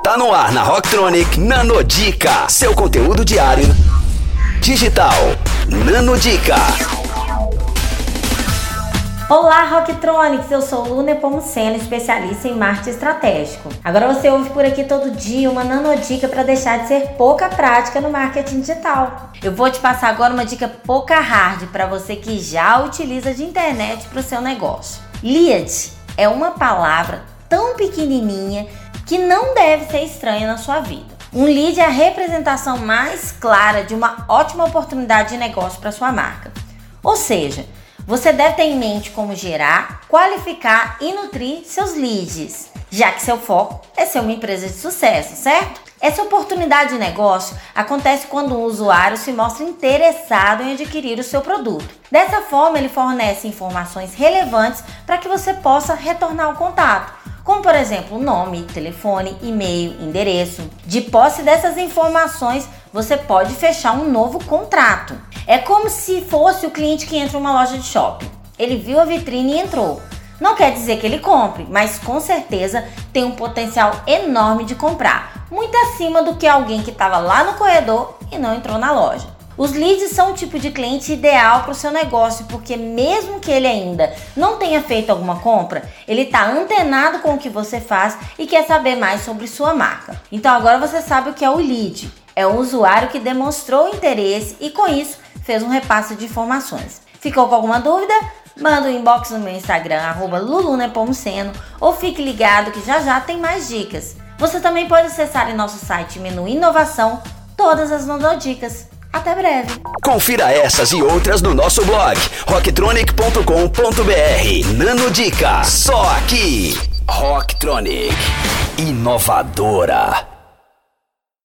Tá no ar na Rocktronic Nanodica, seu conteúdo diário digital. Nanodica. Olá, Rocktronics! Eu sou Luna Pomuceno, especialista em marketing estratégico. Agora você ouve por aqui todo dia uma nanodica para deixar de ser pouca prática no marketing digital. Eu vou te passar agora uma dica pouca hard para você que já utiliza de internet para o seu negócio. Lead é uma palavra tão pequenininha que não deve ser estranha na sua vida. Um lead é a representação mais clara de uma ótima oportunidade de negócio para sua marca. Ou seja, você deve ter em mente como gerar, qualificar e nutrir seus leads, já que seu foco é ser uma empresa de sucesso, certo? Essa oportunidade de negócio acontece quando um usuário se mostra interessado em adquirir o seu produto. Dessa forma, ele fornece informações relevantes para que você possa retornar o contato como por exemplo nome, telefone, e-mail, endereço. De posse dessas informações, você pode fechar um novo contrato. É como se fosse o cliente que entra uma loja de shopping. Ele viu a vitrine e entrou. Não quer dizer que ele compre, mas com certeza tem um potencial enorme de comprar, muito acima do que alguém que estava lá no corredor e não entrou na loja. Os leads são o tipo de cliente ideal para o seu negócio, porque mesmo que ele ainda não tenha feito alguma compra, ele está antenado com o que você faz e quer saber mais sobre sua marca. Então agora você sabe o que é o lead. É um usuário que demonstrou interesse e com isso fez um repasse de informações. Ficou com alguma dúvida? Manda um inbox no meu Instagram, arroba ou fique ligado que já já tem mais dicas. Você também pode acessar em nosso site menu inovação todas as nanodicas. Até breve. Confira essas e outras no nosso blog rocktronic.com.br. Nano Dica, só aqui. Rocktronic, inovadora.